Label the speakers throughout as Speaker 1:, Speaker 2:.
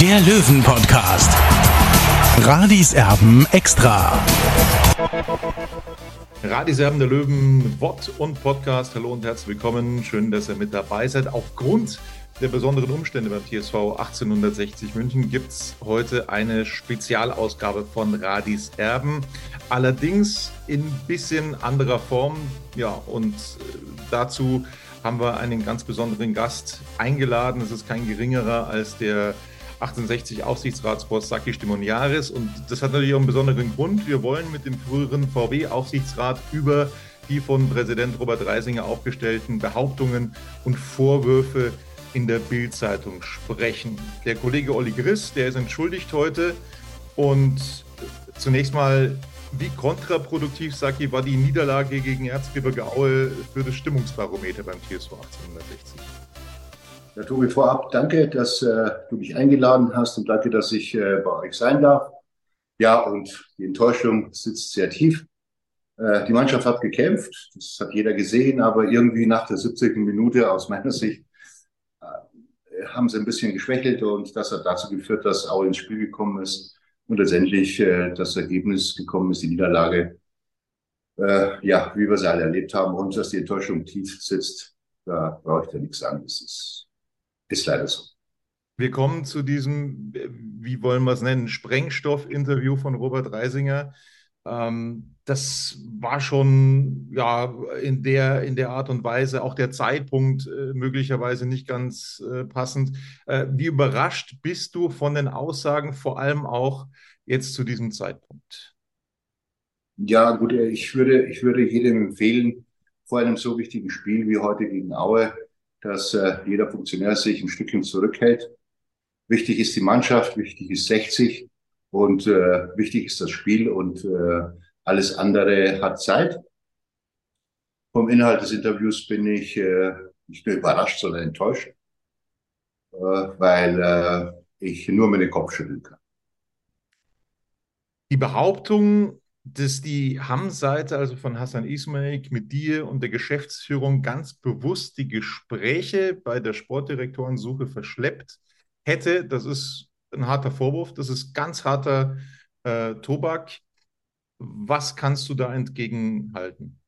Speaker 1: der Löwen-Podcast. Radis Erben extra.
Speaker 2: Radiserben der Löwen, Wort und Podcast. Hallo und herzlich willkommen. Schön, dass ihr mit dabei seid. Aufgrund der besonderen Umstände beim TSV 1860 München gibt es heute eine Spezialausgabe von Radis Erben. Allerdings in bisschen anderer Form. Ja, und äh, dazu haben wir einen ganz besonderen Gast eingeladen. Es ist kein geringerer als der 1860 Aufsichtsratsboss Saki Stimoniaris. Und das hat natürlich auch einen besonderen Grund. Wir wollen mit dem früheren VW-Aufsichtsrat über die von Präsident Robert Reisinger aufgestellten Behauptungen und Vorwürfe in der Bild-Zeitung sprechen. Der Kollege Olli Griss, der ist entschuldigt heute. Und zunächst mal, wie kontraproduktiv, Saki, war die Niederlage gegen Erzgebirge Aue für das Stimmungsbarometer beim TSV 1860?
Speaker 3: Ja, Tobi, vorab danke, dass äh, du mich eingeladen hast und danke, dass ich äh, bei euch sein darf. Ja, und die Enttäuschung sitzt sehr tief. Äh, die Mannschaft hat gekämpft, das hat jeder gesehen, aber irgendwie nach der 70. Minute aus meiner Sicht äh, haben sie ein bisschen geschwächelt und das hat dazu geführt, dass Aue ins Spiel gekommen ist und letztendlich äh, das Ergebnis gekommen ist, die Niederlage, äh, ja, wie wir sie alle erlebt haben und dass die Enttäuschung tief sitzt, da brauche ich da nichts ist ist leider so.
Speaker 2: Wir kommen zu diesem, wie wollen wir es nennen, Sprengstoff-Interview von Robert Reisinger. Ähm, das war schon ja in der, in der Art und Weise, auch der Zeitpunkt äh, möglicherweise nicht ganz äh, passend. Äh, wie überrascht bist du von den Aussagen, vor allem auch jetzt zu diesem Zeitpunkt?
Speaker 3: Ja, gut, ich würde, ich würde jedem empfehlen, vor einem so wichtigen Spiel wie heute gegen Aue, dass äh, jeder Funktionär sich ein Stückchen zurückhält. Wichtig ist die Mannschaft, wichtig ist 60 und äh, wichtig ist das Spiel und äh, alles andere hat Zeit. Vom Inhalt des Interviews bin ich äh, nicht nur überrascht, sondern enttäuscht, äh, weil äh, ich nur mit dem Kopf schütteln kann.
Speaker 2: Die Behauptung, dass die Hamm-Seite, also von Hassan Ismail, mit dir und der Geschäftsführung ganz bewusst die Gespräche bei der Sportdirektorensuche verschleppt hätte. Das ist ein harter Vorwurf, das ist ganz harter äh, Tobak. Was kannst du da entgegenhalten?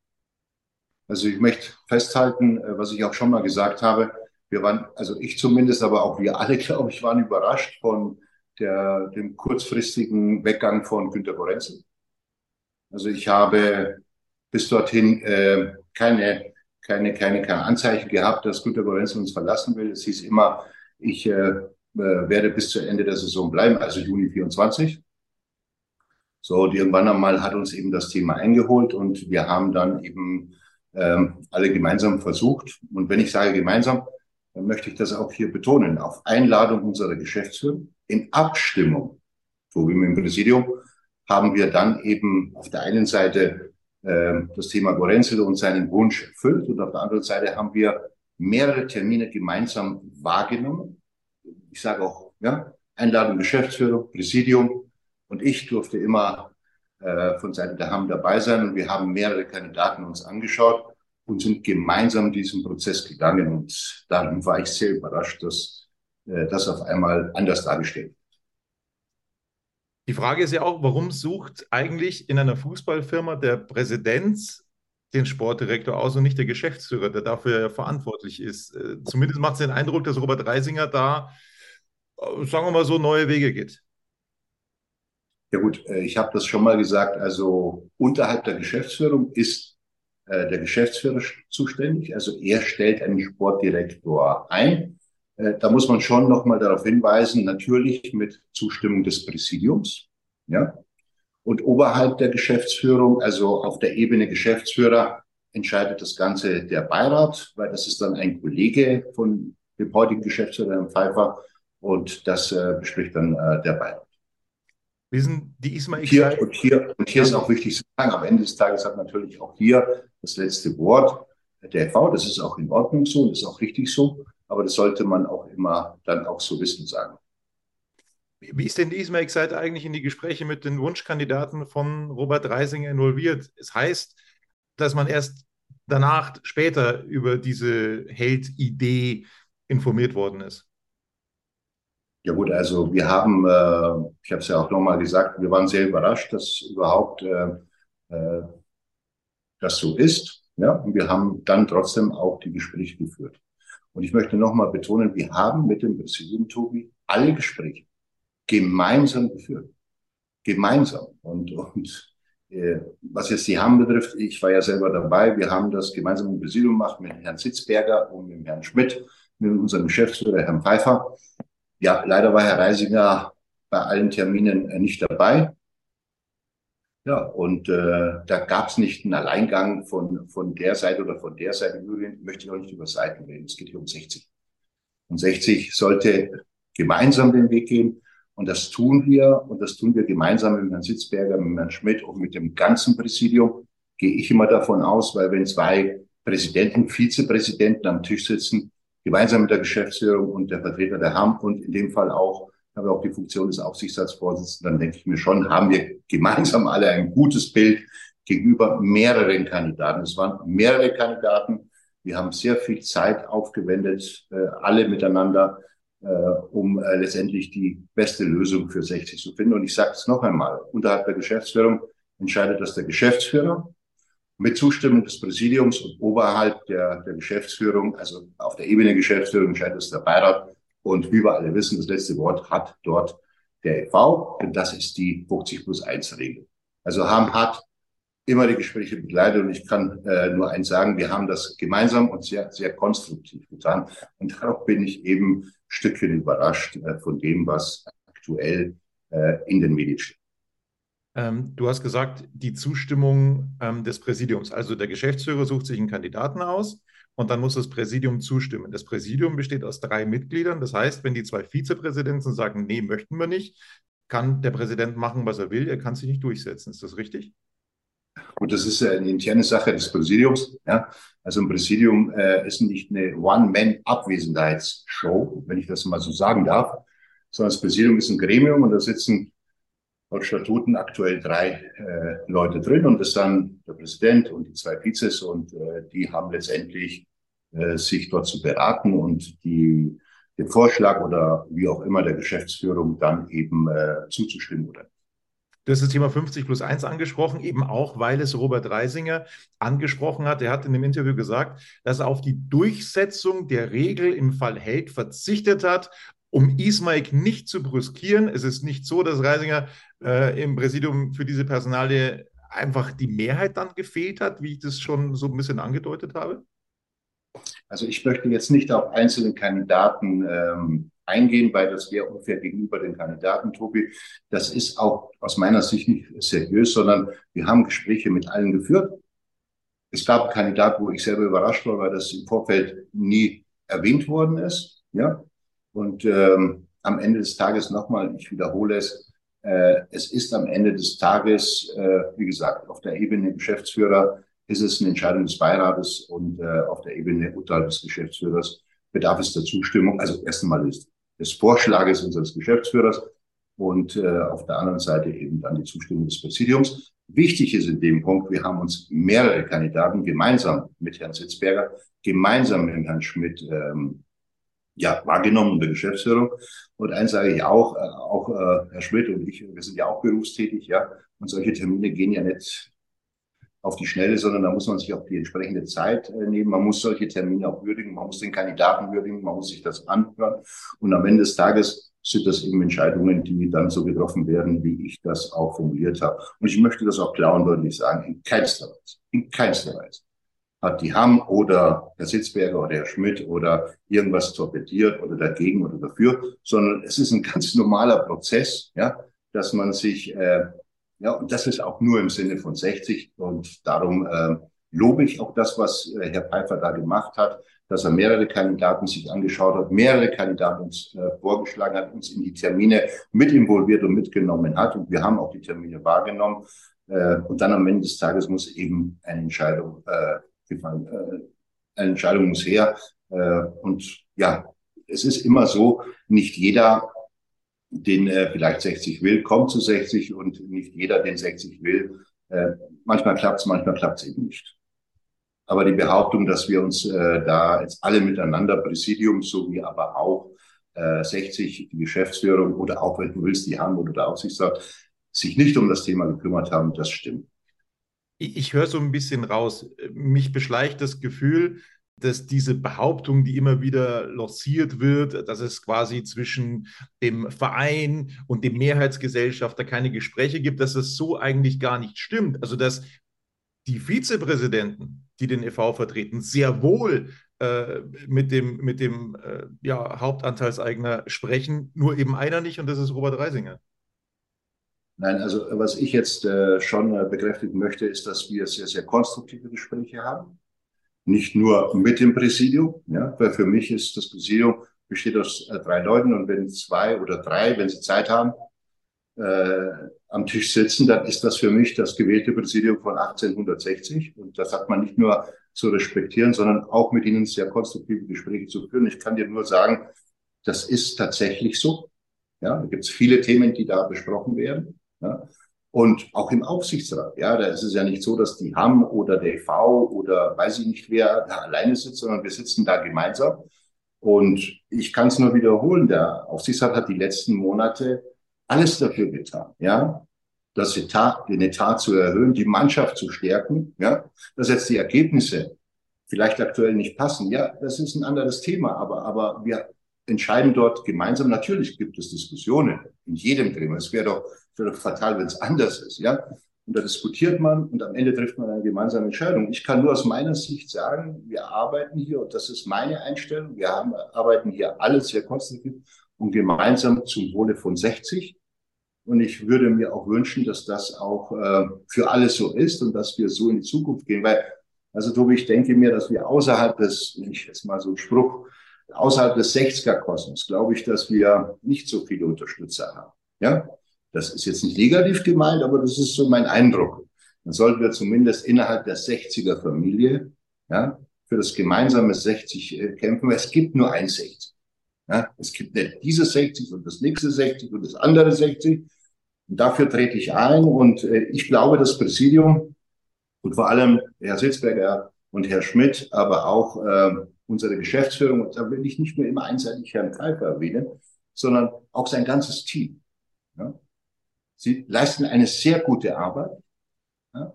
Speaker 3: Also ich möchte festhalten, äh, was ich auch schon mal gesagt habe. Wir waren, also ich zumindest, aber auch wir alle, glaube ich, waren überrascht von der, dem kurzfristigen Weggang von Günter Gorenzel. Also ich habe bis dorthin äh, keine, keine, keine, keine Anzeichen gehabt, dass Günter Gorenzel uns verlassen will. Es hieß immer, ich äh, äh, werde bis zu Ende der Saison bleiben, also Juni 24. So, und irgendwann einmal hat uns eben das Thema eingeholt und wir haben dann eben ähm, alle gemeinsam versucht. Und wenn ich sage gemeinsam, dann möchte ich das auch hier betonen. Auf Einladung unserer Geschäftsführer, in Abstimmung, so wie dem Präsidium, haben wir dann eben auf der einen Seite äh, das Thema Gorenzel und seinen Wunsch erfüllt und auf der anderen Seite haben wir mehrere Termine gemeinsam wahrgenommen. Ich sage auch, ja, Einladung Geschäftsführer, Präsidium und ich durfte immer äh, von Seiten der Hamm dabei sein und wir haben mehrere Kandidaten uns angeschaut und sind gemeinsam diesen Prozess gegangen und darum war ich sehr überrascht, dass äh, das auf einmal anders dargestellt
Speaker 2: die Frage ist ja auch, warum sucht eigentlich in einer Fußballfirma der Präsident den Sportdirektor aus und nicht der Geschäftsführer, der dafür ja verantwortlich ist? Äh, zumindest macht es den Eindruck, dass Robert Reisinger da, äh, sagen wir mal so, neue Wege geht.
Speaker 3: Ja gut, äh, ich habe das schon mal gesagt. Also unterhalb der Geschäftsführung ist der Geschäftsführer zuständig. Also er stellt einen Sportdirektor ein. Äh, da muss man schon nochmal darauf hinweisen, natürlich mit Zustimmung des Präsidiums, ja. Und oberhalb der Geschäftsführung, also auf der Ebene Geschäftsführer, entscheidet das Ganze der Beirat, weil das ist dann ein Kollege von dem heutigen Geschäftsführer, Herrn Pfeiffer. Und das äh, bespricht dann äh, der Beirat.
Speaker 2: Wir sind die ISMA
Speaker 3: hier, und hier, und hier ist auch wichtig zu sagen, am Ende des Tages hat natürlich auch hier das letzte Wort der FV. Das ist auch in Ordnung so, das ist auch richtig so. Aber das sollte man auch immer dann auch so wissen sagen.
Speaker 2: Wie ist denn die ISMA Excite eigentlich in die Gespräche mit den Wunschkandidaten von Robert Reisinger involviert? Es heißt, dass man erst danach, später über diese Held-Idee informiert worden ist.
Speaker 3: Ja gut, also wir haben, äh, ich habe es ja auch nochmal gesagt, wir waren sehr überrascht, dass überhaupt äh, äh, das so ist. Ja, und wir haben dann trotzdem auch die Gespräche geführt. Und ich möchte nochmal betonen, wir haben mit dem Präsidenten Tobi alle Gespräche gemeinsam geführt. Gemeinsam. Und, und äh, was jetzt die Haben betrifft, ich war ja selber dabei, wir haben das gemeinsam im Präsidium gemacht mit Herrn Sitzberger und mit Herrn Schmidt, mit unserem Geschäftsführer Herrn Pfeiffer. Ja, leider war Herr Reisinger bei allen Terminen äh, nicht dabei. Ja, und äh, da gab es nicht einen Alleingang von, von der Seite oder von der Seite. Übrigens möchte ich auch nicht über Seiten reden. Es geht hier um 60. Und 60 sollte gemeinsam den Weg gehen. Und das tun wir. Und das tun wir gemeinsam mit Herrn Sitzberger, mit Herrn Schmidt und mit dem ganzen Präsidium. Gehe ich immer davon aus, weil wenn zwei Präsidenten, Vizepräsidenten am Tisch sitzen, gemeinsam mit der Geschäftsführung und der Vertreter der HAM und in dem Fall auch, habe auch die Funktion des Aufsichtsratsvorsitzenden, dann denke ich mir schon, haben wir gemeinsam alle ein gutes Bild gegenüber mehreren Kandidaten. Es waren mehrere Kandidaten. Wir haben sehr viel Zeit aufgewendet, äh, alle miteinander, äh, um äh, letztendlich die beste Lösung für 60 zu finden. Und ich sage es noch einmal, unterhalb der Geschäftsführung entscheidet das der Geschäftsführer mit Zustimmung des Präsidiums und oberhalb der, der Geschäftsführung, also auf der Ebene der Geschäftsführung entscheidet es der Beirat. Und wie wir alle wissen, das letzte Wort hat dort der EV, denn das ist die 50 plus 1 Regel. Also haben hat immer die Gespräche begleitet und ich kann äh, nur eins sagen, wir haben das gemeinsam und sehr, sehr konstruktiv getan. Und darauf bin ich eben ein Stückchen überrascht äh, von dem, was aktuell äh, in den Medien steht.
Speaker 2: Ähm, du hast gesagt, die Zustimmung ähm, des Präsidiums. Also der Geschäftsführer sucht sich einen Kandidaten aus und dann muss das Präsidium zustimmen. Das Präsidium besteht aus drei Mitgliedern. Das heißt, wenn die zwei Vizepräsidenten sagen, nee, möchten wir nicht, kann der Präsident machen, was er will. Er kann sich nicht durchsetzen. Ist das richtig?
Speaker 3: Gut, das ist eine interne Sache des Präsidiums. Ja. Also ein Präsidium äh, ist nicht eine One-Man-Abwesenheitsshow, wenn ich das mal so sagen darf, sondern das Präsidium ist ein Gremium und da sitzen laut Statuten aktuell drei äh, Leute drin und das dann der Präsident und die zwei Vizes und äh, die haben letztendlich sich dort zu beraten und die den Vorschlag oder wie auch immer der Geschäftsführung dann eben äh, zuzustimmen oder
Speaker 2: Du hast das Thema 50 plus 1 angesprochen, eben auch, weil es Robert Reisinger angesprochen hat. Er hat in dem Interview gesagt, dass er auf die Durchsetzung der Regel im Fall Held verzichtet hat um Ismaik nicht zu brüskieren. Es ist nicht so, dass Reisinger äh, im Präsidium für diese Personalie einfach die Mehrheit dann gefehlt hat, wie ich das schon so ein bisschen angedeutet habe?
Speaker 3: Also ich möchte jetzt nicht auf einzelne Kandidaten ähm, eingehen, weil das wäre ungefähr gegenüber den Kandidaten, Tobi. Das ist auch aus meiner Sicht nicht seriös, sondern wir haben Gespräche mit allen geführt. Es gab einen Kandidat, wo ich selber überrascht war, weil das im Vorfeld nie erwähnt worden ist. Ja, und ähm, am Ende des Tages nochmal, ich wiederhole es, äh, es ist am Ende des Tages, äh, wie gesagt, auf der Ebene Geschäftsführer ist es eine Entscheidung des Beirates und äh, auf der Ebene unterhalb des Geschäftsführers bedarf es der Zustimmung, also erst einmal des, des Vorschlages unseres Geschäftsführers und äh, auf der anderen Seite eben dann die Zustimmung des Präsidiums. Wichtig ist in dem Punkt, wir haben uns mehrere Kandidaten gemeinsam mit Herrn Sitzberger, gemeinsam mit Herrn Schmidt ähm, ja, wahrgenommen in der Geschäftsführung. Und eins sage ich auch, äh, auch äh, Herr Schmidt und ich, wir sind ja auch berufstätig, ja, und solche Termine gehen ja nicht auf die Schnelle, sondern da muss man sich auch die entsprechende Zeit äh, nehmen. Man muss solche Termine auch würdigen, man muss den Kandidaten würdigen, man muss sich das anhören. Und am Ende des Tages sind das eben Entscheidungen, die dann so getroffen werden, wie ich das auch formuliert habe. Und ich möchte das auch klar und deutlich sagen, in keinster Weise, in keinster Weise hat die Hamm oder Herr Sitzberger oder Herr Schmidt oder irgendwas torpediert oder dagegen oder dafür, sondern es ist ein ganz normaler Prozess, ja, dass man sich, äh, ja, und das ist auch nur im Sinne von 60 und darum äh, lobe ich auch das, was äh, Herr Pfeiffer da gemacht hat, dass er mehrere Kandidaten sich angeschaut hat, mehrere Kandidaten uns äh, vorgeschlagen hat, uns in die Termine mit involviert und mitgenommen hat. Und wir haben auch die Termine wahrgenommen. Äh, und dann am Ende des Tages muss eben eine Entscheidung äh, gefallen, äh, eine Entscheidung muss her. Äh, und ja, es ist immer so, nicht jeder, den äh, vielleicht 60 will, kommt zu 60 und nicht jeder, den 60 will. Äh, manchmal klappt es, manchmal klappt es eben nicht. Aber die Behauptung, dass wir uns äh, da jetzt alle miteinander, Präsidium sowie aber auch äh, 60, die Geschäftsführung oder auch, wenn du willst, die Hand oder der Aufsichtsrat, sich nicht um das Thema gekümmert haben, das stimmt.
Speaker 2: Ich, ich höre so ein bisschen raus. Mich beschleicht das Gefühl, dass diese Behauptung, die immer wieder lanciert wird, dass es quasi zwischen dem Verein und dem Mehrheitsgesellschafter keine Gespräche gibt, dass das so eigentlich gar nicht stimmt. Also dass die Vizepräsidenten, die den e.V. vertreten, sehr wohl äh, mit dem, mit dem äh, ja, Hauptanteilseigner sprechen, nur eben einer nicht und das ist Robert Reisinger.
Speaker 3: Nein, also was ich jetzt äh, schon äh, bekräftigen möchte, ist, dass wir sehr, sehr konstruktive Gespräche haben nicht nur mit dem Präsidium, ja, weil für mich ist das Präsidium besteht aus äh, drei Leuten und wenn zwei oder drei, wenn sie Zeit haben, äh, am Tisch sitzen, dann ist das für mich das gewählte Präsidium von 1860 und das hat man nicht nur zu respektieren, sondern auch mit ihnen sehr konstruktive Gespräche zu führen. Ich kann dir nur sagen, das ist tatsächlich so. Ja, da gibt es viele Themen, die da besprochen werden. Ja. Und auch im Aufsichtsrat, ja, da ist es ja nicht so, dass die HAM oder der EV oder weiß ich nicht wer da alleine sitzt, sondern wir sitzen da gemeinsam. Und ich kann es nur wiederholen, der Aufsichtsrat hat die letzten Monate alles dafür getan, ja, das Etat, den Etat zu erhöhen, die Mannschaft zu stärken, ja, dass jetzt die Ergebnisse vielleicht aktuell nicht passen. Ja, das ist ein anderes Thema, aber, aber wir entscheiden dort gemeinsam. Natürlich gibt es Diskussionen in jedem Thema. Es wäre doch, wäre doch fatal, wenn es anders ist, ja. Und da diskutiert man und am Ende trifft man eine gemeinsame Entscheidung. Ich kann nur aus meiner Sicht sagen, wir arbeiten hier, und das ist meine Einstellung, wir haben, arbeiten hier alle sehr konstruktiv und gemeinsam zum Wohle von 60. Und ich würde mir auch wünschen, dass das auch äh, für alle so ist und dass wir so in die Zukunft gehen. Weil, also Tobi, ich denke mir, dass wir außerhalb des, wenn ich jetzt mal so einen Spruch außerhalb des 60er-Kosmos glaube ich, dass wir nicht so viele Unterstützer haben. Ja, das ist jetzt nicht negativ gemeint, aber das ist so mein Eindruck. Dann sollten wir zumindest innerhalb der 60er-Familie, ja, für das gemeinsame 60 äh, kämpfen, es gibt nur ein 60. Ja, es gibt nicht dieses 60 und das nächste 60 und das andere 60. Und dafür trete ich ein und äh, ich glaube, das Präsidium und vor allem Herr Sitzberger und Herr Schmidt, aber auch äh, unsere Geschäftsführung, und da will ich nicht nur immer einseitig Herrn Pfeiffer erwähnen, sondern auch sein ganzes Team. Ja? Sie leisten eine sehr gute Arbeit. Ja?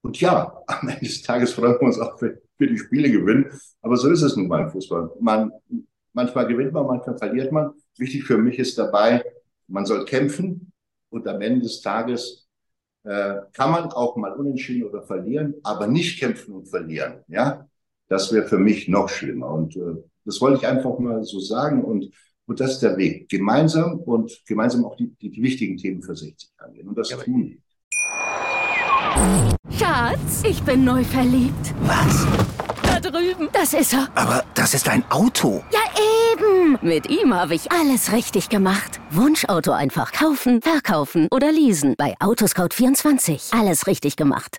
Speaker 3: Und ja, am Ende des Tages freuen wir uns auch, wenn wir die Spiele gewinnen. Aber so ist es nun mal im Fußball. Man, manchmal gewinnt man, manchmal verliert man. Wichtig für mich ist dabei, man soll kämpfen und am Ende des Tages äh, kann man auch mal unentschieden oder verlieren, aber nicht kämpfen und verlieren. Ja, das wäre für mich noch schlimmer. Und äh, das wollte ich einfach mal so sagen. Und, und das ist der Weg. Gemeinsam und gemeinsam auch die, die, die wichtigen Themen für 60 angehen. Und das ja, tun wir.
Speaker 4: Schatz, ich bin neu verliebt.
Speaker 5: Was?
Speaker 4: Da drüben. Das ist er.
Speaker 5: Aber das ist ein Auto.
Speaker 4: Ja, eben. Mit ihm habe ich alles richtig gemacht. Wunschauto einfach kaufen, verkaufen oder leasen. Bei Autoscout24. Alles richtig gemacht.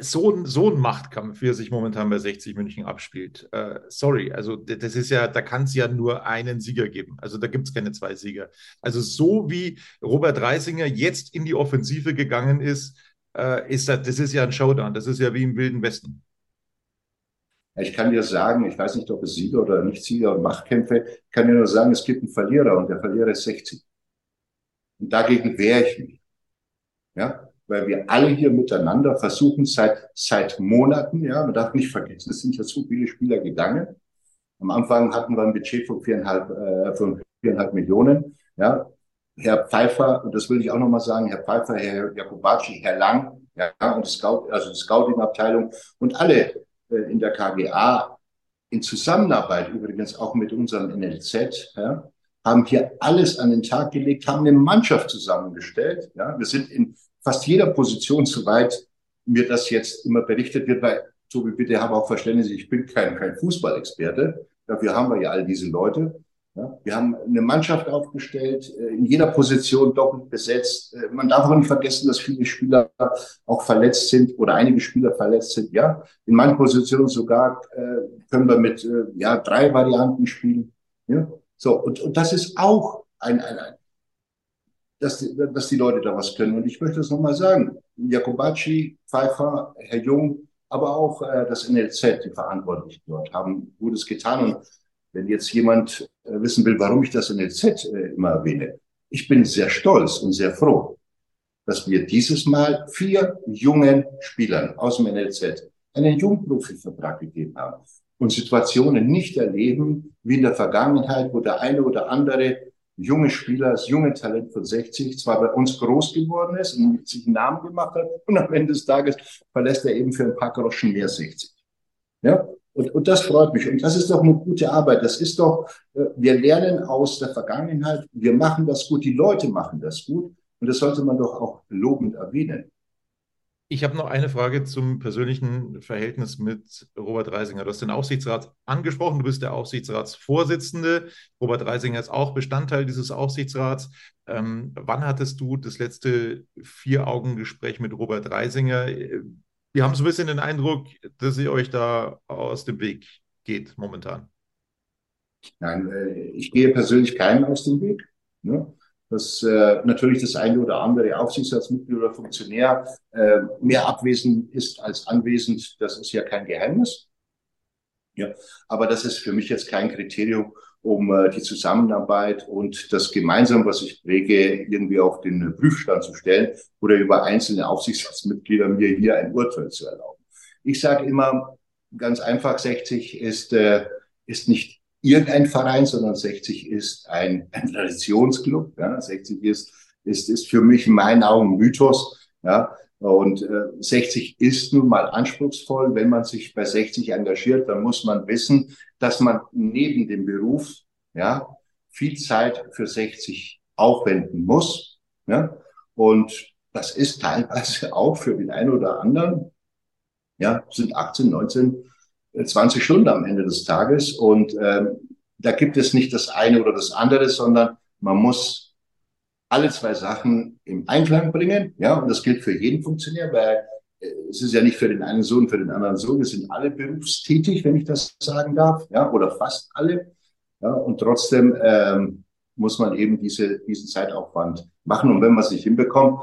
Speaker 2: so, ein, so ein Machtkampf, wie er sich momentan bei 60 München abspielt. Äh, sorry, also das ist ja, da kann es ja nur einen Sieger geben. Also da gibt es keine zwei Sieger. Also so wie Robert Reisinger jetzt in die Offensive gegangen ist, äh, ist das, das ist ja ein Showdown. Das ist ja wie im Wilden Westen.
Speaker 3: Ich kann dir sagen, ich weiß nicht, ob es Sieger oder Nicht-Sieger und Machtkämpfe, ich kann dir nur sagen, es gibt einen Verlierer und der Verlierer ist 60. Und dagegen wehre ich mich. Ja, weil wir alle hier miteinander versuchen seit, seit Monaten, ja, man darf nicht vergessen, es sind ja so viele Spieler gegangen. Am Anfang hatten wir ein Budget von viereinhalb, äh, von viereinhalb Millionen, ja. Herr Pfeiffer, und das will ich auch nochmal sagen, Herr Pfeiffer, Herr Jakobacci, Herr Lang, ja, und Scout, also die Scouting-Abteilung und alle äh, in der KGA in Zusammenarbeit übrigens auch mit unserem NLZ, ja, haben hier alles an den Tag gelegt, haben eine Mannschaft zusammengestellt. Ja. Wir sind in fast jeder Position, soweit mir das jetzt immer berichtet wird, weil, Tobi, bitte habe auch Verständnis, ich bin kein, kein Fußballexperte. Dafür haben wir ja all diese Leute. Ja, wir haben eine Mannschaft aufgestellt, äh, in jeder Position doppelt besetzt. Äh, man darf auch nicht vergessen, dass viele Spieler auch verletzt sind oder einige Spieler verletzt sind. Ja, in manchen Positionen sogar äh, können wir mit äh, ja drei Varianten spielen. Ja, so und, und das ist auch ein, ein, ein dass die, dass die Leute da was können. Und ich möchte das nochmal sagen: Jakobacci, Pfeiffer, Herr Jung, aber auch äh, das NLZ, die Verantwortlichen dort, haben Gutes getan und wenn jetzt jemand äh, wissen will, warum ich das NLZ äh, immer erwähne, ich bin sehr stolz und sehr froh, dass wir dieses Mal vier jungen Spielern aus dem NLZ einen Jungprofivertrag gegeben haben und Situationen nicht erleben wie in der Vergangenheit, wo der eine oder andere junge Spieler, das junge Talent von 60 zwar bei uns groß geworden ist und sich einen Namen gemacht hat und am Ende des Tages verlässt er eben für ein paar Groschen mehr 60. Ja, und, und das freut mich. Und das ist doch eine gute Arbeit. Das ist doch, äh, wir lernen aus der Vergangenheit, wir machen das gut, die Leute machen das gut. Und das sollte man doch auch lobend erwähnen.
Speaker 2: Ich habe noch eine Frage zum persönlichen Verhältnis mit Robert Reisinger. Du hast den Aufsichtsrat angesprochen, du bist der Aufsichtsratsvorsitzende. Robert Reisinger ist auch Bestandteil dieses Aufsichtsrats. Ähm, wann hattest du das letzte Vier-Augen-Gespräch mit Robert Reisinger? wir haben so ein bisschen den Eindruck, dass ihr euch da aus dem Weg geht momentan.
Speaker 3: Nein, äh, ich gehe persönlich keinen aus dem Weg. Ne? Dass äh, natürlich das eine oder andere Aufsichtsratsmitglied oder Funktionär äh, mehr abwesend ist als anwesend, das ist ja kein Geheimnis. Ja, aber das ist für mich jetzt kein Kriterium, um äh, die Zusammenarbeit und das gemeinsam, was ich präge, irgendwie auf den Prüfstand zu stellen oder über einzelne Aufsichtsratsmitglieder mir hier ein Urteil zu erlauben. Ich sage immer ganz einfach, 60 ist, äh, ist nicht irgendein Verein, sondern 60 ist ein, ein Traditionsclub. Ja. 60 ist, ist, ist für mich in meinen Augen Mythos. Ja. Und äh, 60 ist nun mal anspruchsvoll. Wenn man sich bei 60 engagiert, dann muss man wissen, dass man neben dem Beruf ja viel Zeit für 60 aufwenden muss. Ja? Und das ist teilweise auch für den einen oder anderen, ja, sind 18, 19, 20 Stunden am Ende des Tages. Und ähm, da gibt es nicht das eine oder das andere, sondern man muss alle zwei Sachen im Einklang bringen. Ja, und das gilt für jeden Funktionär, weil äh, es ist ja nicht für den einen Sohn, für den anderen Sohn. Wir sind alle berufstätig, wenn ich das sagen darf, ja, oder fast alle. Ja, und trotzdem ähm, muss man eben diese, diesen Zeitaufwand machen. Und wenn man es nicht hinbekommt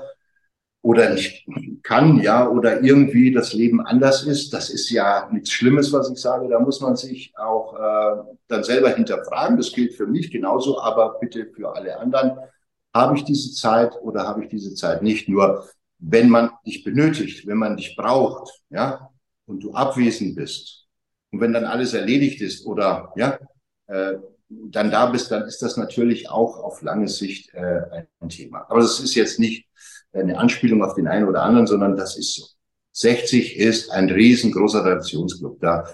Speaker 3: oder nicht kann, ja, oder irgendwie das Leben anders ist, das ist ja nichts Schlimmes, was ich sage. Da muss man sich auch äh, dann selber hinterfragen. Das gilt für mich genauso, aber bitte für alle anderen habe ich diese Zeit oder habe ich diese Zeit nicht? Nur wenn man dich benötigt, wenn man dich braucht, ja, und du abwesend bist und wenn dann alles erledigt ist oder ja, äh, dann da bist, dann ist das natürlich auch auf lange Sicht äh, ein Thema. Aber das ist jetzt nicht eine Anspielung auf den einen oder anderen, sondern das ist so. 60 ist ein riesengroßer Traditionsclub. Da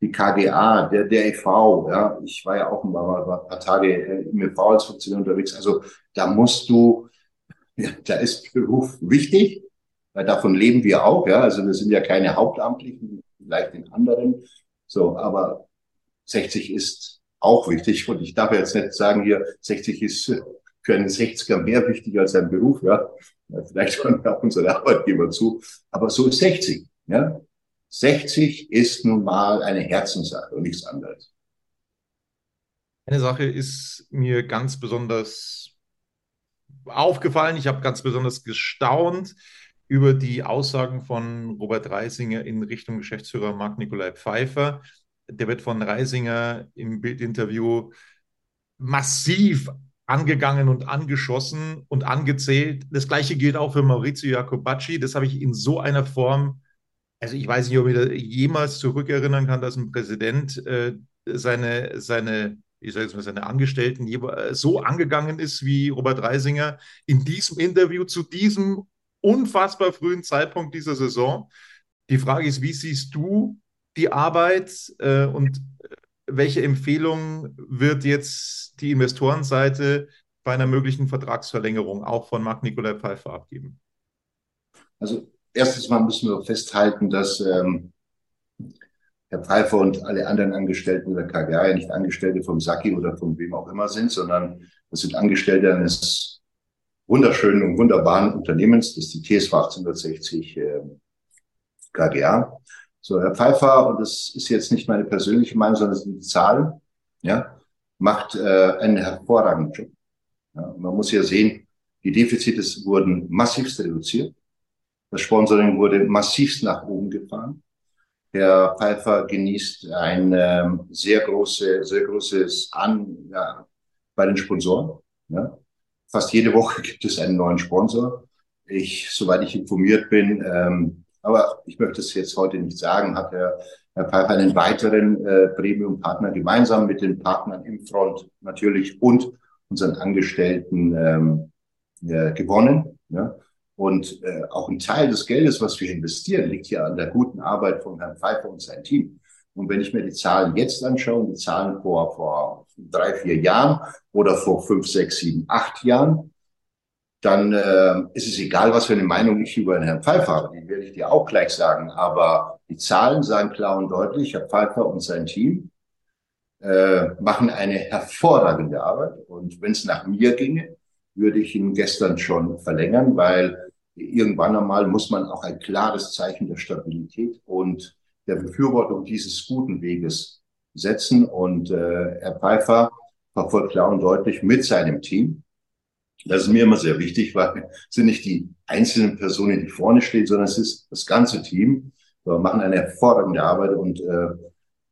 Speaker 3: die KGA, der, der e.V., ja, ich war ja auch ein paar, ein paar Tage im e.V. als Funktionär unterwegs, also da musst du, ja, da ist Beruf wichtig, weil davon leben wir auch, ja, also wir sind ja keine Hauptamtlichen, vielleicht in anderen, so, aber 60 ist auch wichtig und ich darf jetzt nicht sagen hier, 60 ist für einen 60er mehr wichtig als ein Beruf, ja, vielleicht hören auch unsere Arbeitgeber zu, aber so ist 60, ja, 60 ist nun mal eine Herzenssache und nichts anderes.
Speaker 2: Eine Sache ist mir ganz besonders aufgefallen. Ich habe ganz besonders gestaunt über die Aussagen von Robert Reisinger in Richtung Geschäftsführer Marc-Nikolai Pfeiffer. Der wird von Reisinger im Bildinterview massiv angegangen und angeschossen und angezählt. Das gleiche gilt auch für Maurizio Jacobacci. Das habe ich in so einer Form, also ich weiß nicht, ob ich da jemals zurückerinnern kann, dass ein Präsident äh, seine, seine, ich sage jetzt mal, seine Angestellten so angegangen ist wie Robert Reisinger in diesem Interview zu diesem unfassbar frühen Zeitpunkt dieser Saison. Die Frage ist, wie siehst du die Arbeit äh, und welche Empfehlung wird jetzt die Investorenseite bei einer möglichen Vertragsverlängerung auch von Marc Nikolai Pfeiffer abgeben?
Speaker 3: Also erstens mal müssen wir festhalten, dass ähm, Herr Pfeiffer und alle anderen Angestellten der KGA ja nicht Angestellte vom Saki oder von wem auch immer sind, sondern das sind Angestellte eines wunderschönen und wunderbaren Unternehmens, das ist die TSV 1860 äh, KGA. So, Herr Pfeiffer, und das ist jetzt nicht meine persönliche Meinung, sondern sind die Zahlen, ja, macht äh, einen hervorragenden Job. Ja, man muss ja sehen, die Defizite wurden massivst reduziert. Das Sponsoring wurde massivst nach oben gefahren. Herr Pfeiffer genießt ein ähm, sehr große, sehr großes An ja, bei den Sponsoren. Ja. Fast jede Woche gibt es einen neuen Sponsor. Ich, soweit ich informiert bin, ähm, aber ich möchte es jetzt heute nicht sagen, hat Herr, Herr Pfeiffer einen weiteren äh, Premium-Partner gemeinsam mit den Partnern im Front natürlich und unseren Angestellten ähm, äh, gewonnen. Ja? Und äh, auch ein Teil des Geldes, was wir investieren, liegt ja an der guten Arbeit von Herrn Pfeiffer und seinem Team. Und wenn ich mir die Zahlen jetzt anschaue, die Zahlen vor, vor drei, vier Jahren oder vor fünf, sechs, sieben, acht Jahren, dann äh, ist es egal, was für eine Meinung ich über den Herrn Pfeiffer habe. Die werde ich dir auch gleich sagen. Aber die Zahlen sagen klar und deutlich, Herr Pfeiffer und sein Team äh, machen eine hervorragende Arbeit. Und wenn es nach mir ginge, würde ich ihn gestern schon verlängern, weil irgendwann einmal muss man auch ein klares Zeichen der Stabilität und der Befürwortung dieses guten Weges setzen. Und äh, Herr Pfeiffer verfolgt klar und deutlich mit seinem Team das ist mir immer sehr wichtig, weil es sind nicht die einzelnen Personen, die vorne stehen, sondern es ist das ganze Team. Wir machen eine hervorragende Arbeit und äh,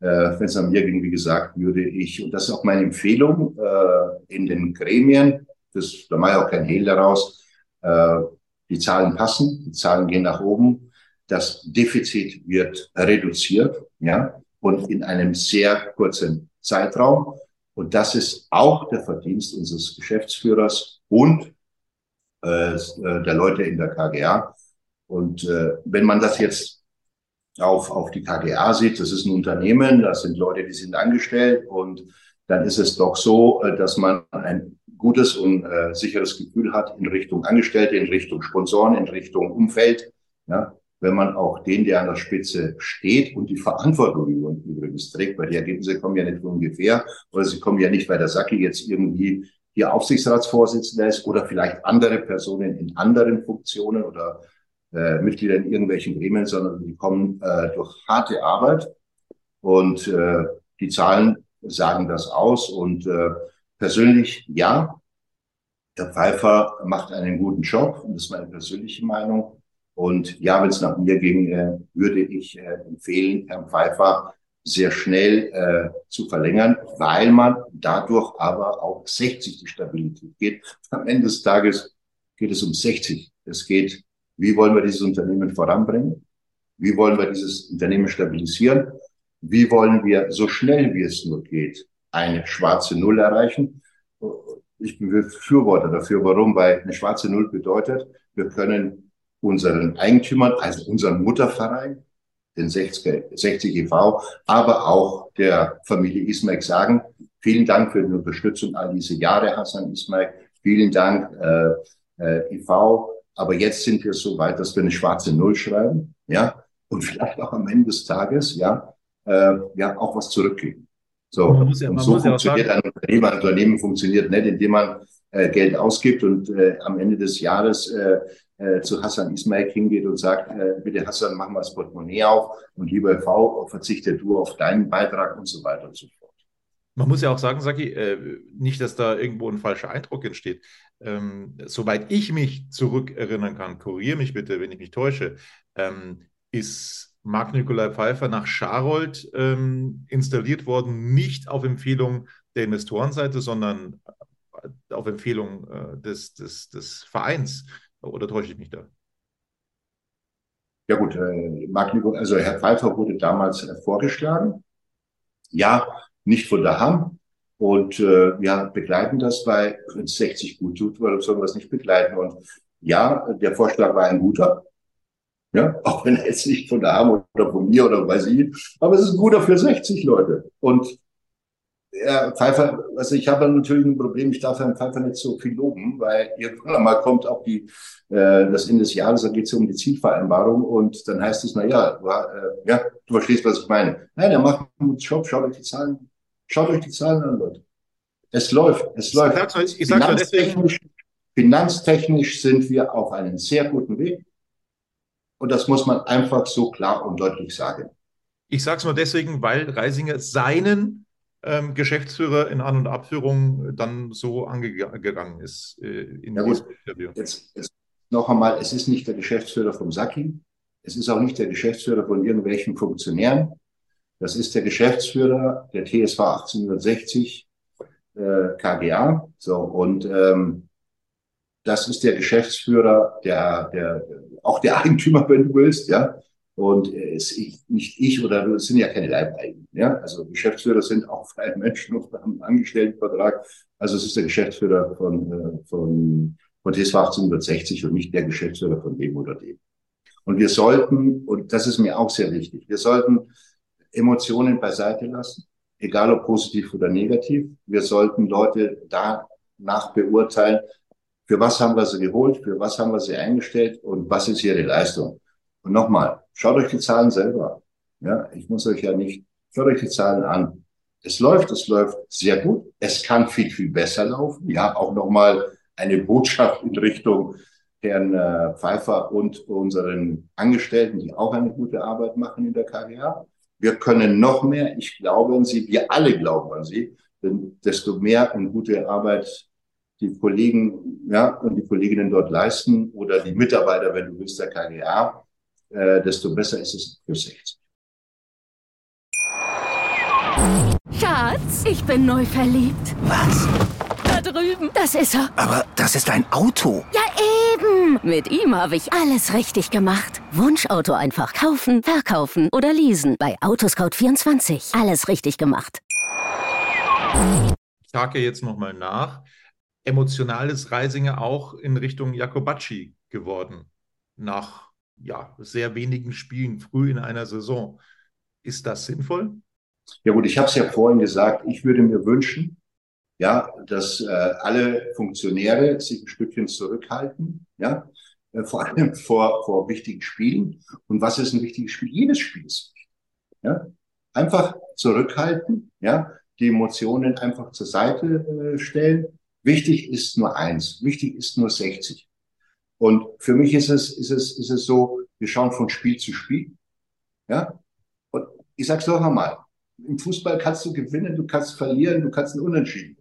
Speaker 3: äh, wenn es an mir ging, wie gesagt, würde ich, und das ist auch meine Empfehlung äh, in den Gremien, das, da mache ich auch kein Hehl daraus, äh, die Zahlen passen, die Zahlen gehen nach oben, das Defizit wird reduziert, ja, und in einem sehr kurzen Zeitraum. Und das ist auch der Verdienst unseres Geschäftsführers und äh, äh der Leute in der KGA. Und äh, wenn man das jetzt auf, auf die KGA sieht, das ist ein Unternehmen, das sind Leute, die sind angestellt und dann ist es doch so, äh, dass man ein gutes und äh, sicheres Gefühl hat in Richtung Angestellte, in Richtung Sponsoren, in Richtung Umfeld. Ja, wenn man auch den, der an der Spitze steht und die Verantwortung übrigens trägt, weil die Ergebnisse kommen ja nicht ungefähr oder sie kommen ja nicht, weil der Sacki jetzt irgendwie hier Aufsichtsratsvorsitzender ist oder vielleicht andere Personen in anderen Funktionen oder äh, Mitglieder in irgendwelchen Gremien, sondern die kommen äh, durch harte Arbeit. Und äh, die Zahlen sagen das aus. Und äh, persönlich ja, der Pfeiffer macht einen guten Job. Und das ist meine persönliche Meinung. Und ja, wenn es nach mir ging, äh, würde ich äh, empfehlen, Herrn Pfeiffer sehr schnell äh, zu verlängern, weil man dadurch aber auch 60 die Stabilität geht. Am Ende des Tages geht es um 60. Es geht, wie wollen wir dieses Unternehmen voranbringen? Wie wollen wir dieses Unternehmen stabilisieren? Wie wollen wir so schnell wie es nur geht eine schwarze Null erreichen? Ich bin Befürworter dafür. Warum? Weil eine schwarze Null bedeutet, wir können unseren Eigentümern, also unseren Mutterverein, den 60, 60 e.V., aber auch der Familie Ismail sagen, vielen Dank für die Unterstützung all diese Jahre, Hassan Ismail, vielen Dank, äh, äh, e.V., aber jetzt sind wir so weit, dass wir eine schwarze Null schreiben, ja, und vielleicht auch am Ende des Tages, ja, äh, ja, auch was zurückgeben. So, ja, und so funktioniert ja ein Unternehmen. Ein Unternehmen funktioniert nicht, indem man äh, Geld ausgibt und äh, am Ende des Jahres äh, äh, zu Hassan Ismail hingeht und sagt, äh, bitte Hassan, mach mal das Portemonnaie auf und lieber V, verzichte du auf deinen Beitrag und so weiter und so fort.
Speaker 2: Man muss ja auch sagen, Saki, äh, nicht, dass da irgendwo ein falscher Eindruck entsteht. Ähm, soweit ich mich zurückerinnern kann, korrigiere mich bitte, wenn ich mich täusche, ähm, ist Marc Nikolai Pfeiffer nach Scharold ähm, installiert worden, nicht auf Empfehlung der Investorenseite, sondern auf Empfehlung äh, des, des, des Vereins. Oder täusche ich mich da?
Speaker 3: Ja gut, äh, Nico, also Herr Pfeiffer wurde damals äh, vorgeschlagen. Ja, nicht von der Ham. Und äh, wir begleiten das, weil wenn es 60 gut tut, warum sollen wir es nicht begleiten? Und ja, der Vorschlag war ein guter. Ja, auch wenn er jetzt nicht von der Ham oder von mir oder weiß ich. Aber es ist ein guter für 60 Leute. Und ja, Pfeiffer, also ich habe natürlich ein Problem, ich darf Herrn Pfeiffer nicht so viel loben, weil irgendwann mal kommt auch die, äh, das Ende des Jahres, da geht es um die Zielvereinbarung und dann heißt es, na ja, du, äh, ja, du verstehst, was ich meine. Nein, der macht einen guten Job, schaut euch die Zahlen, schaut euch die Zahlen an, Leute. Es läuft, es läuft.
Speaker 2: Ich sag's, ich sag's
Speaker 3: finanztechnisch, finanztechnisch sind wir auf einem sehr guten Weg und das muss man einfach so klar und deutlich sagen.
Speaker 2: Ich sage es nur deswegen, weil Reisinger seinen ähm, Geschäftsführer in An- und Abführung dann so angegangen ist. Äh, in
Speaker 3: ja gut, jetzt, jetzt noch einmal, es ist nicht der Geschäftsführer vom Saki, es ist auch nicht der Geschäftsführer von irgendwelchen Funktionären, das ist der Geschäftsführer der TSV 1860 äh, KGA. So, und ähm, das ist der Geschäftsführer, der, der, auch der Eigentümer, wenn du willst, ja. Und es ist nicht ich oder es sind ja keine Leibeigenen. Ja? Also Geschäftsführer sind auch freie Menschen und haben einen Angestelltenvertrag. Also es ist der Geschäftsführer von, äh, von, von TSV 1860 und nicht der Geschäftsführer von dem oder dem. Und wir sollten, und das ist mir auch sehr wichtig, wir sollten Emotionen beiseite lassen, egal ob positiv oder negativ. Wir sollten Leute danach beurteilen, für was haben wir sie geholt, für was haben wir sie eingestellt und was ist ihre Leistung. Und nochmal, schaut euch die Zahlen selber an. Ja, ich muss euch ja nicht, schaut euch die Zahlen an. Es läuft, es läuft sehr gut. Es kann viel, viel besser laufen. Haben auch nochmal eine Botschaft in Richtung Herrn äh, Pfeiffer und unseren Angestellten, die auch eine gute Arbeit machen in der KGA. Wir können noch mehr. Ich glaube an sie. Wir alle glauben an sie. Denn desto mehr und gute Arbeit die Kollegen ja, und die Kolleginnen dort leisten oder die Mitarbeiter, wenn du willst, der KGA, äh, desto besser ist es für 60.
Speaker 4: Schatz, ich bin neu verliebt.
Speaker 5: Was?
Speaker 4: Da drüben. Das ist er.
Speaker 5: Aber das ist ein Auto.
Speaker 4: Ja, eben. Mit ihm habe ich alles richtig gemacht. Wunschauto einfach kaufen, verkaufen oder leasen. Bei Autoscout24. Alles richtig gemacht.
Speaker 2: Ich hake jetzt nochmal nach. Emotional ist Reisinger auch in Richtung Jakobacci geworden. Nach ja, sehr wenigen Spielen früh in einer Saison. Ist das sinnvoll?
Speaker 3: Ja gut, ich habe es ja vorhin gesagt, ich würde mir wünschen, ja, dass äh, alle Funktionäre sich ein Stückchen zurückhalten, ja, äh, vor allem vor, vor wichtigen Spielen. Und was ist ein wichtiges Spiel? Jedes Spiel ist wichtig. Ja? Einfach zurückhalten, ja, die Emotionen einfach zur Seite äh, stellen. Wichtig ist nur eins, wichtig ist nur 60. Und für mich ist es, ist es, ist es so, wir schauen von Spiel zu Spiel. Ja? Und ich sag's noch einmal. Im Fußball kannst du gewinnen, du kannst verlieren, du kannst einen Unentschieden.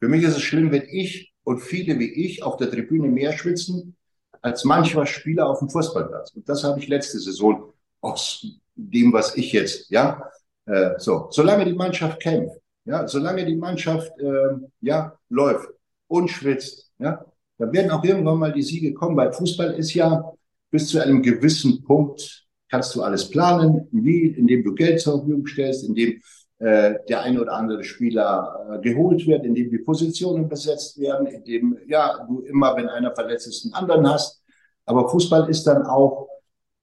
Speaker 3: Für mich ist es schlimm, wenn ich und viele wie ich auf der Tribüne mehr schwitzen als manchmal Spieler auf dem Fußballplatz. Und das habe ich letzte Saison aus dem, was ich jetzt, ja, äh, so, solange die Mannschaft kämpft, ja, solange die Mannschaft, äh, ja, läuft und schwitzt, ja, da werden auch irgendwann mal die Siege kommen, weil Fußball ist ja bis zu einem gewissen Punkt kannst du alles planen, wie, indem du Geld zur Verfügung stellst, indem äh, der eine oder andere Spieler äh, geholt wird, indem die Positionen besetzt werden, indem ja du immer, wenn einer verletzt ist, einen anderen hast. Aber Fußball ist dann auch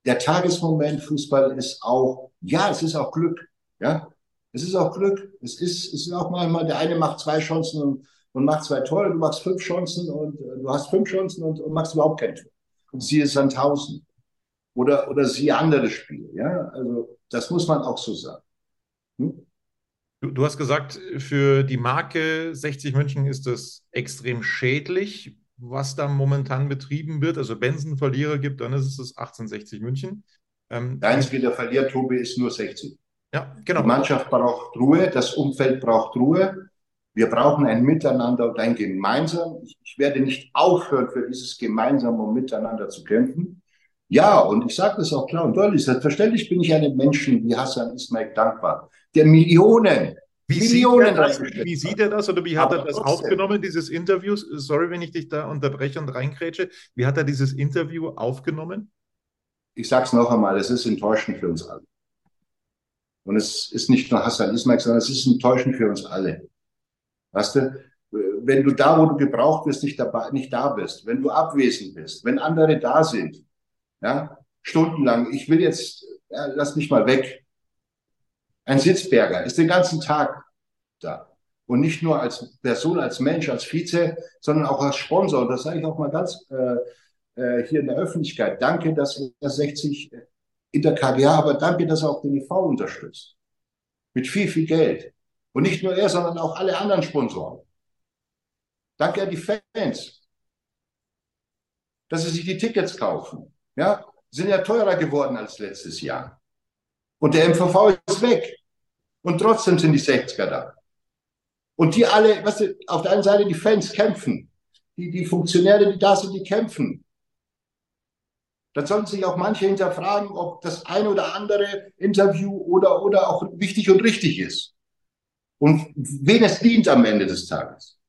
Speaker 3: der Tagesmoment. Fußball ist auch ja, es ist auch Glück, ja, es ist auch Glück. Es ist es ist auch manchmal der eine macht zwei Chancen und und macht zwei Tore, du machst fünf Chancen und äh, du hast fünf Chancen und, und machst überhaupt kein Tor. Und siehe Sandhausen. Oder, oder siehe andere Spiele. Ja, also das muss man auch so sagen. Hm?
Speaker 2: Du, du hast gesagt, für die Marke 60 München ist das extrem schädlich, was da momentan betrieben wird. Also wenn es einen Verlierer gibt, dann ist es das 1860 München.
Speaker 3: Ähm, der einzige, der verliert, Tobi, ist nur 60.
Speaker 2: Ja, genau.
Speaker 3: Die Mannschaft braucht Ruhe, das Umfeld braucht Ruhe. Wir brauchen ein Miteinander und ein Gemeinsam. Ich, ich werde nicht aufhören, für dieses gemeinsame Miteinander zu kämpfen. Ja, und ich sage das auch klar und deutlich. Selbstverständlich bin ich einem Menschen wie Hassan Ismail dankbar, der Millionen
Speaker 2: Wie
Speaker 3: Millionen
Speaker 2: sieht, er das, wie sieht er das oder wie hat
Speaker 3: Aber
Speaker 2: er das
Speaker 3: trotzdem.
Speaker 2: aufgenommen, dieses Interview? Sorry, wenn ich dich da unterbreche und reingrätsche. Wie hat er dieses Interview aufgenommen?
Speaker 3: Ich sage es noch einmal, es ist enttäuschend für uns alle. Und es ist nicht nur Hassan Ismail, sondern es ist enttäuschend für uns alle. Weißt du, wenn du da, wo du gebraucht wirst, nicht, dabei, nicht da bist, wenn du abwesend bist, wenn andere da sind, ja, stundenlang, ich will jetzt, ja, lass mich mal weg. Ein Sitzberger ist den ganzen Tag da. Und nicht nur als Person, als Mensch, als Vize, sondern auch als Sponsor. Und das sage ich auch mal ganz äh, äh, hier in der Öffentlichkeit. Danke, dass er 60 in der KGA, aber danke, dass er auch den IV unterstützt. Mit viel, viel Geld. Und nicht nur er, sondern auch alle anderen Sponsoren. Danke an die Fans, dass sie sich die Tickets kaufen. Ja, sind ja teurer geworden als letztes Jahr. Und der MVV ist weg. Und trotzdem sind die 60er da. Und die alle, weißt du, auf der einen Seite die Fans kämpfen. Die, die Funktionäre, die da sind, die kämpfen. Dann sollten sich auch manche hinterfragen, ob das ein oder andere Interview oder, oder auch wichtig und richtig ist. Und wen es dient am Ende des Tages.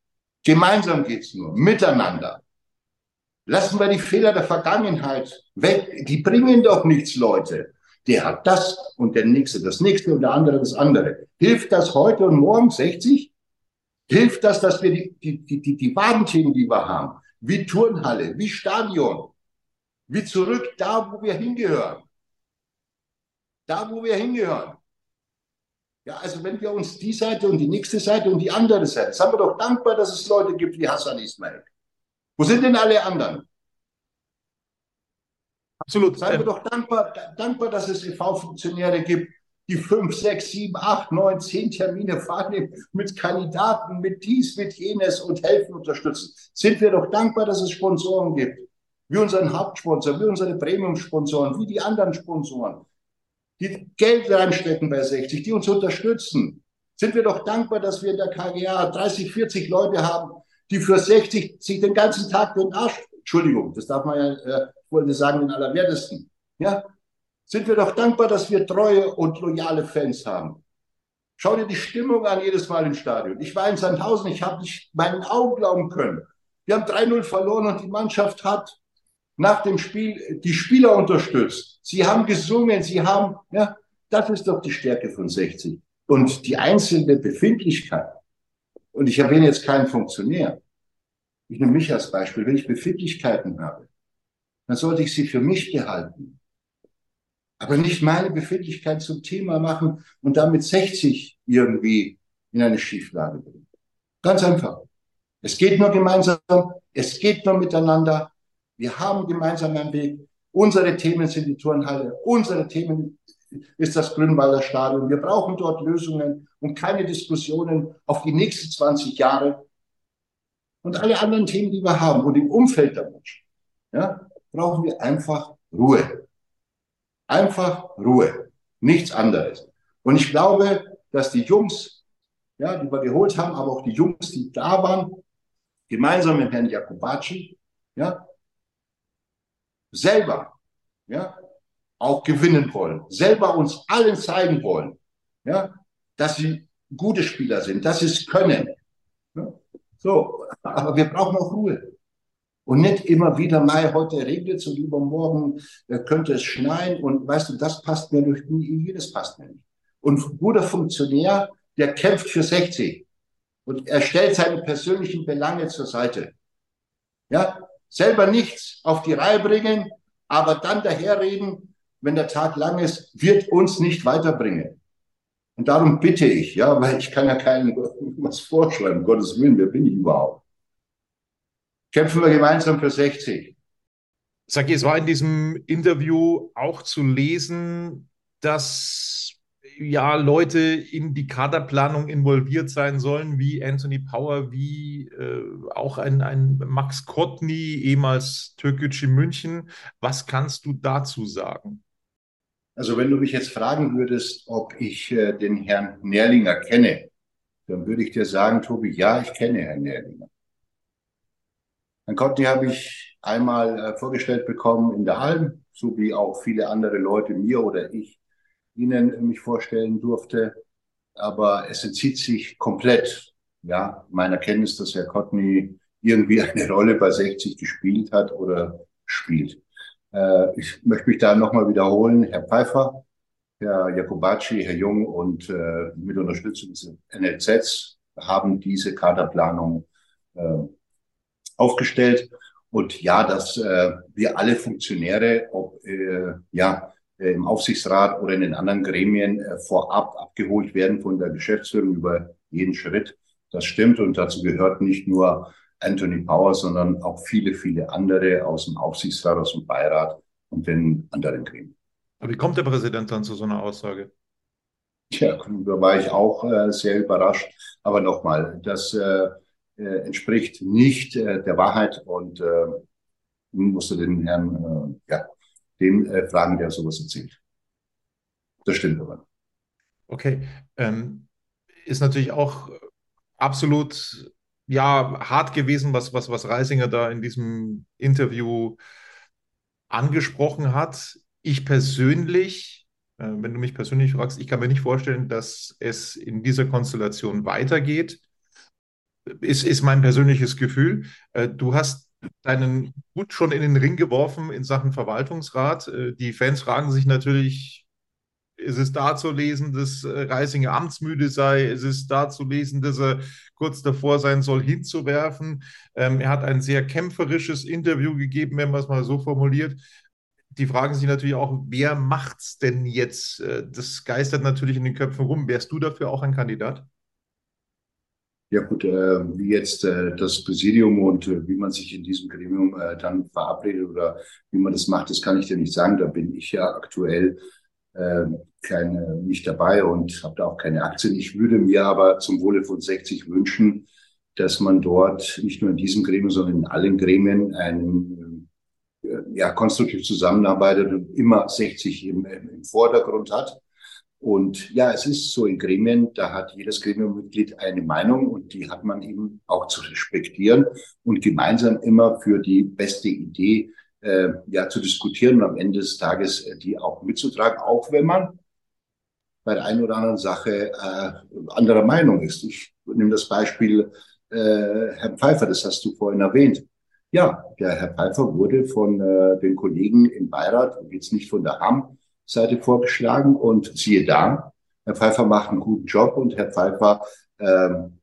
Speaker 3: Gemeinsam geht's nur, miteinander. Lassen wir die Fehler der Vergangenheit weg. Die bringen doch nichts, Leute. Der hat das und der nächste das nächste und der andere das andere. Hilft das heute und morgen 60? Hilft das, dass wir die, die, die, die, die wahren Themen, die wir haben, wie Turnhalle, wie Stadion, wie zurück da, wo wir hingehören? Da, wo wir hingehören. Ja, also wenn wir uns die Seite und die nächste Seite und die andere Seite, sind wir doch dankbar, dass es Leute gibt wie Hassan Ismail. Wo sind denn alle anderen?
Speaker 2: Absolut.
Speaker 3: Seien wir doch dankbar, dankbar, dass es EV-Funktionäre gibt, die fünf, sechs, sieben, acht, neun, zehn Termine wahrnehmen mit Kandidaten, mit dies, mit jenes und helfen, unterstützen. Sind wir doch dankbar, dass es Sponsoren gibt. Wie unseren Hauptsponsor, wie unsere Premium-Sponsoren, wie die anderen Sponsoren, die Geld reinstecken bei 60, die uns unterstützen. Sind wir doch dankbar, dass wir in der KGA 30, 40 Leute haben, die für 60 sich den ganzen Tag den Arsch, Entschuldigung, das darf man ja, äh, wollte sagen, den Allerwertesten. Ja, sind wir doch dankbar, dass wir treue und loyale Fans haben. Schau dir die Stimmung an jedes Mal im Stadion. Ich war in Sandhausen, ich habe nicht meinen Augen glauben können. Wir haben 3-0 verloren und die Mannschaft hat nach dem Spiel die Spieler unterstützt. Sie haben gesungen, sie haben, ja, das ist doch die Stärke von 60. Und die einzelne Befindlichkeit. Und ich erwähne jetzt keinen Funktionär. Ich nehme mich als Beispiel. Wenn ich Befindlichkeiten habe, dann sollte ich sie für mich behalten. Aber nicht meine Befindlichkeit zum Thema machen und damit 60 irgendwie in eine Schieflage bringen. Ganz einfach. Es geht nur gemeinsam, es geht nur miteinander. Wir haben gemeinsam einen Weg. Unsere Themen sind die Turnhalle, unsere Themen ist das Grünwalder Stadion. Wir brauchen dort Lösungen und keine Diskussionen auf die nächsten 20 Jahre. Und alle anderen Themen, die wir haben und im Umfeld der Menschen, ja, brauchen wir einfach Ruhe. Einfach Ruhe. Nichts anderes. Und ich glaube, dass die Jungs, ja, die wir geholt haben, aber auch die Jungs, die da waren, gemeinsam mit Herrn Jakobacci, ja, selber, ja, auch gewinnen wollen, selber uns allen zeigen wollen, ja, dass sie gute Spieler sind, dass sie es können. Ja. So, aber wir brauchen auch Ruhe. Und nicht immer wieder, Mai, heute regnet es und übermorgen äh, könnte es schneien und weißt du, das passt mir durch, jedes passt mir nicht. Und ein guter Funktionär, der kämpft für 60 und er stellt seine persönlichen Belange zur Seite. Ja, selber nichts auf die Reihe bringen, aber dann daherreden, wenn der Tag lang ist, wird uns nicht weiterbringen. Und darum bitte ich, ja, weil ich kann ja keinem was vorschreiben, Gottes Willen, wer bin ich überhaupt? Kämpfen wir gemeinsam für 60.
Speaker 2: Sagi, es war in diesem Interview auch zu lesen, dass ja Leute in die Kaderplanung involviert sein sollen, wie Anthony Power, wie äh, auch ein, ein Max Kotny, ehemals Türkgücü München. Was kannst du dazu sagen?
Speaker 3: Also wenn du mich jetzt fragen würdest, ob ich äh, den Herrn Nährlinger kenne, dann würde ich dir sagen, Tobi, ja, ich kenne Herrn Nährlinger. Herrn Kotny habe ich einmal äh, vorgestellt bekommen in der Alm, so wie auch viele andere Leute mir oder ich Ihnen mich vorstellen durfte. aber es entzieht sich komplett ja, meiner Kenntnis, dass Herr Cotney irgendwie eine Rolle bei 60 gespielt hat oder spielt. Äh, ich möchte mich da nochmal wiederholen. Herr Pfeiffer, Herr Jakobacci, Herr Jung und äh, mit Unterstützung des NLZs haben diese Kaderplanung äh, aufgestellt. Und ja, dass äh, wir alle Funktionäre, ob äh, ja im Aufsichtsrat oder in den anderen Gremien äh, vorab abgeholt werden von der Geschäftsführung über jeden Schritt, das stimmt. Und dazu gehört nicht nur Anthony Power, sondern auch viele, viele andere aus dem Aufsichtsrat, aus dem Beirat und den anderen Gremien.
Speaker 2: Aber wie kommt der Präsident dann zu so einer Aussage?
Speaker 3: Tja, da war ich auch äh, sehr überrascht. Aber nochmal, das äh, äh, entspricht nicht äh, der Wahrheit und äh, musste den Herrn, äh, ja, dem äh, fragen, der sowas erzählt. Das stimmt aber.
Speaker 2: Okay. Ähm, ist natürlich auch absolut ja, hart gewesen, was, was, was Reisinger da in diesem Interview angesprochen hat. Ich persönlich, äh, wenn du mich persönlich fragst, ich kann mir nicht vorstellen, dass es in dieser Konstellation weitergeht. Ist, ist mein persönliches Gefühl. Äh, du hast deinen Hut schon in den Ring geworfen in Sachen Verwaltungsrat. Äh, die Fans fragen sich natürlich, ist es da zu lesen, dass äh, Reisinger amtsmüde sei? Ist es da zu lesen, dass er kurz davor sein soll, hinzuwerfen? Ähm, er hat ein sehr kämpferisches Interview gegeben, wenn man es mal so formuliert. Die fragen sich natürlich auch, wer macht's denn jetzt? Äh, das geistert natürlich in den Köpfen rum. Wärst du dafür auch ein Kandidat?
Speaker 3: Ja gut, äh, wie jetzt äh, das Präsidium und äh, wie man sich in diesem Gremium äh, dann verabredet oder wie man das macht, das kann ich dir nicht sagen. Da bin ich ja aktuell äh, keine, nicht dabei und habe da auch keine Aktien. Ich würde mir aber zum Wohle von 60 wünschen, dass man dort nicht nur in diesem Gremium, sondern in allen Gremien ein, äh, ja, konstruktiv zusammenarbeitet und immer 60 im, im Vordergrund hat. Und ja, es ist so in Gremien, da hat jedes Gremiummitglied eine Meinung und die hat man eben auch zu respektieren und gemeinsam immer für die beste Idee äh, ja zu diskutieren und am Ende des Tages äh, die auch mitzutragen, auch wenn man bei der einen oder anderen Sache äh, anderer Meinung ist. Ich nehme das Beispiel äh, Herr Pfeiffer, das hast du vorhin erwähnt. Ja, der Herr Pfeiffer wurde von äh, den Kollegen im Beirat, jetzt nicht von der Ham-Seite vorgeschlagen und siehe da, Herr Pfeiffer macht einen guten Job und Herr Pfeiffer ähm,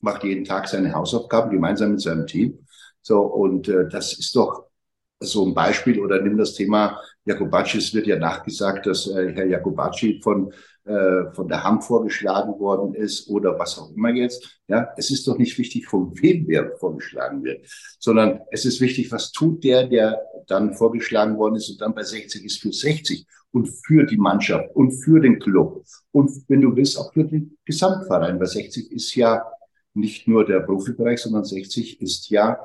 Speaker 3: macht jeden Tag seine Hausaufgaben gemeinsam mit seinem Team. So, und äh, das ist doch so ein Beispiel oder nimm das Thema Jakobacci. Es wird ja nachgesagt, dass äh, Herr Jakobacci von, äh, von der Ham vorgeschlagen worden ist oder was auch immer jetzt. Ja, es ist doch nicht wichtig, von wem wer vorgeschlagen wird, sondern es ist wichtig, was tut der, der dann vorgeschlagen worden ist und dann bei 60 ist für 60 und für die Mannschaft und für den Club und wenn du willst, auch für den Gesamtverein. Bei 60 ist ja nicht nur der Profibereich, sondern 60 ist ja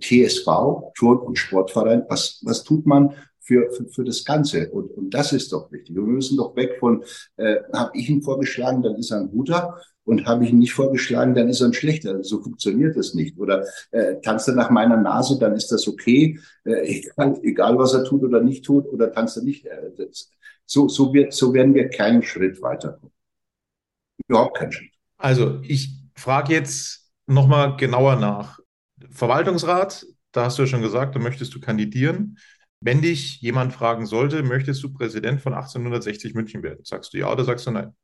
Speaker 3: TSV, Turn- und Sportverein, was, was tut man für, für, für das Ganze? Und, und das ist doch wichtig. Und wir müssen doch weg von, äh, habe ich ihn vorgeschlagen, dann ist er ein guter. Und habe ich ihn nicht vorgeschlagen, dann ist er ein schlechter. So funktioniert das nicht. Oder äh, tanzt er nach meiner Nase, dann ist das okay, äh, egal, egal was er tut oder nicht tut, oder tanzt er nicht. Äh, das, so, so, wird, so werden wir keinen Schritt weiterkommen. Überhaupt keinen Schritt.
Speaker 2: Also ich frage jetzt nochmal genauer nach. Verwaltungsrat, da hast du ja schon gesagt, da möchtest du kandidieren. Wenn dich jemand fragen sollte, möchtest du Präsident von 1860 München werden? Sagst du ja oder sagst du nein?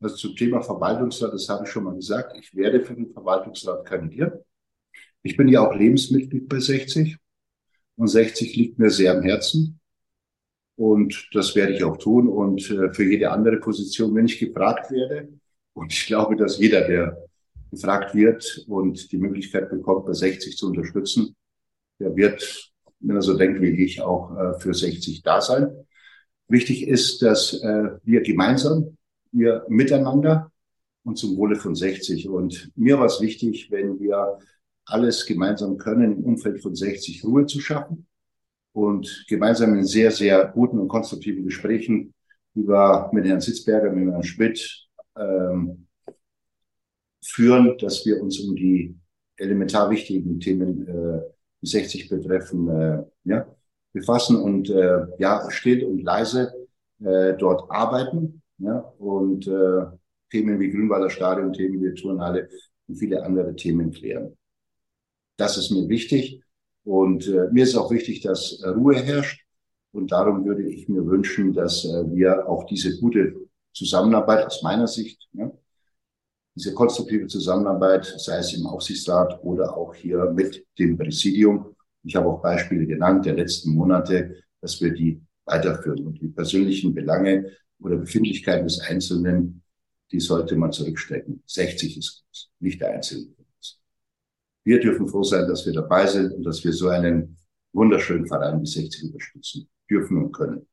Speaker 3: Also zum Thema Verwaltungsrat, das habe ich schon mal gesagt. Ich werde für den Verwaltungsrat kandidieren. Ich bin ja auch Lebensmitglied bei 60 und 60 liegt mir sehr am Herzen. Und das werde ich auch tun. Und äh, für jede andere Position, wenn ich gefragt werde, und ich glaube, dass jeder, der gefragt wird und die Möglichkeit bekommt, bei 60 zu unterstützen, der wird, wenn er so denkt wie ich, auch äh, für 60 da sein. Wichtig ist, dass äh, wir gemeinsam, wir miteinander und zum Wohle von 60. Und mir war es wichtig, wenn wir alles gemeinsam können, im Umfeld von 60 Ruhe zu schaffen und gemeinsam in sehr, sehr guten und konstruktiven Gesprächen über mit Herrn Sitzberger, mit Herrn Schmidt, ähm, führen, dass wir uns um die elementar wichtigen Themen, äh, die 60 betreffen, äh, ja, befassen und äh, ja, still und leise äh, dort arbeiten ja, und äh, Themen wie Grünwalder Stadion, Themen wie Turnhalle und viele andere Themen klären. Das ist mir wichtig. Und äh, mir ist auch wichtig, dass Ruhe herrscht. Und darum würde ich mir wünschen, dass äh, wir auch diese gute Zusammenarbeit aus meiner Sicht, ja, diese konstruktive Zusammenarbeit, sei es im Aufsichtsrat oder auch hier mit dem Präsidium. Ich habe auch Beispiele genannt der letzten Monate, dass wir die weiterführen. Und die persönlichen Belange oder Befindlichkeiten des Einzelnen, die sollte man zurückstecken. 60 ist groß, nicht der Einzelne. Wir dürfen froh sein, dass wir dabei sind und dass wir so einen wunderschönen Verein wie 60 unterstützen dürfen und können.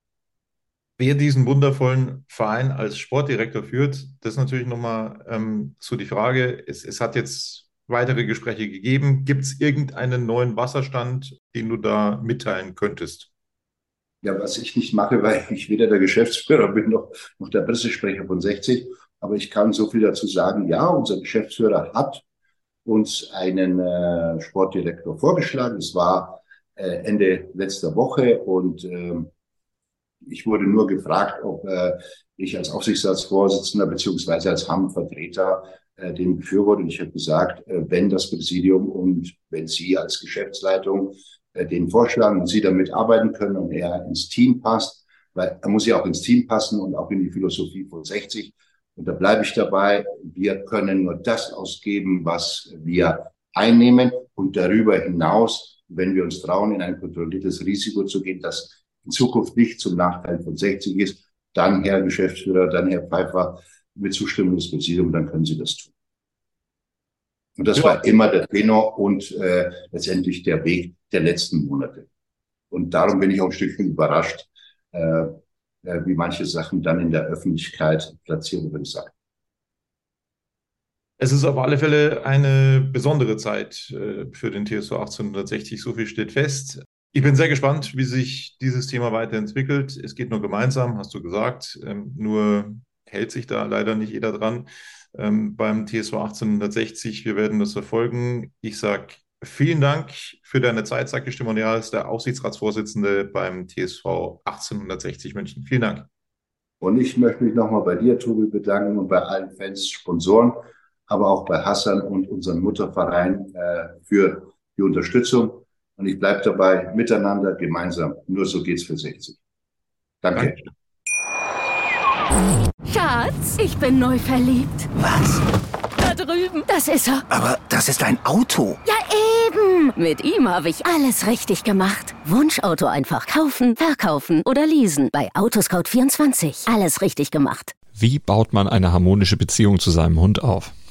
Speaker 2: Wer diesen wundervollen Verein als Sportdirektor führt, das ist natürlich nochmal ähm, so die Frage. Es, es hat jetzt weitere Gespräche gegeben. Gibt es irgendeinen neuen Wasserstand, den du da mitteilen könntest?
Speaker 3: Ja, was ich nicht mache, weil ich weder der Geschäftsführer bin noch, noch der Pressesprecher von 60. Aber ich kann so viel dazu sagen. Ja, unser Geschäftsführer hat uns einen äh, Sportdirektor vorgeschlagen. Es war äh, Ende letzter Woche und ähm, ich wurde nur gefragt, ob äh, ich als Aufsichtsratsvorsitzender beziehungsweise als HAM-Vertreter äh, den befürworte. Und ich habe gesagt, äh, wenn das Präsidium und wenn Sie als Geschäftsleitung äh, den vorschlagen und Sie damit arbeiten können und er ins Team passt, weil er muss ja auch ins Team passen und auch in die Philosophie von 60, und da bleibe ich dabei, wir können nur das ausgeben, was wir einnehmen. Und darüber hinaus, wenn wir uns trauen, in ein kontrolliertes Risiko zu gehen, das in Zukunft nicht zum Nachteil von 60 ist, dann Herr Geschäftsführer, dann Herr Pfeiffer, mit Zustimmung des Präsidiums, dann können Sie das tun. Und das ja. war immer der Tenor und äh, letztendlich der Weg der letzten Monate. Und darum bin ich auch ein Stückchen überrascht, äh, äh, wie manche Sachen dann in der Öffentlichkeit platziert werden sagen.
Speaker 2: Es ist auf alle Fälle eine besondere Zeit äh, für den TSO 1860, so viel steht fest. Ich bin sehr gespannt, wie sich dieses Thema weiterentwickelt. Es geht nur gemeinsam, hast du gesagt. Ähm, nur hält sich da leider nicht jeder dran. Ähm, beim TSO 1860, wir werden das verfolgen. Ich sage Vielen Dank für deine Zeit, sagt Gestimonial, ist der Aufsichtsratsvorsitzende beim TSV 1860 München. Vielen Dank.
Speaker 3: Und ich möchte mich nochmal bei dir, Tobi, bedanken und bei allen Fans, Sponsoren, aber auch bei Hassan und unserem Mutterverein äh, für die Unterstützung. Und ich bleibe dabei, miteinander, gemeinsam. Nur so geht's für 60. Danke.
Speaker 4: Schatz, ich bin neu verliebt.
Speaker 5: Was?
Speaker 4: Da drüben. Das ist er.
Speaker 5: Aber das ist ein Auto.
Speaker 4: Ja, eben. Mit ihm habe ich alles richtig gemacht. Wunschauto einfach kaufen, verkaufen oder leasen. Bei Autoscout24. Alles richtig gemacht.
Speaker 6: Wie baut man eine harmonische Beziehung zu seinem Hund auf?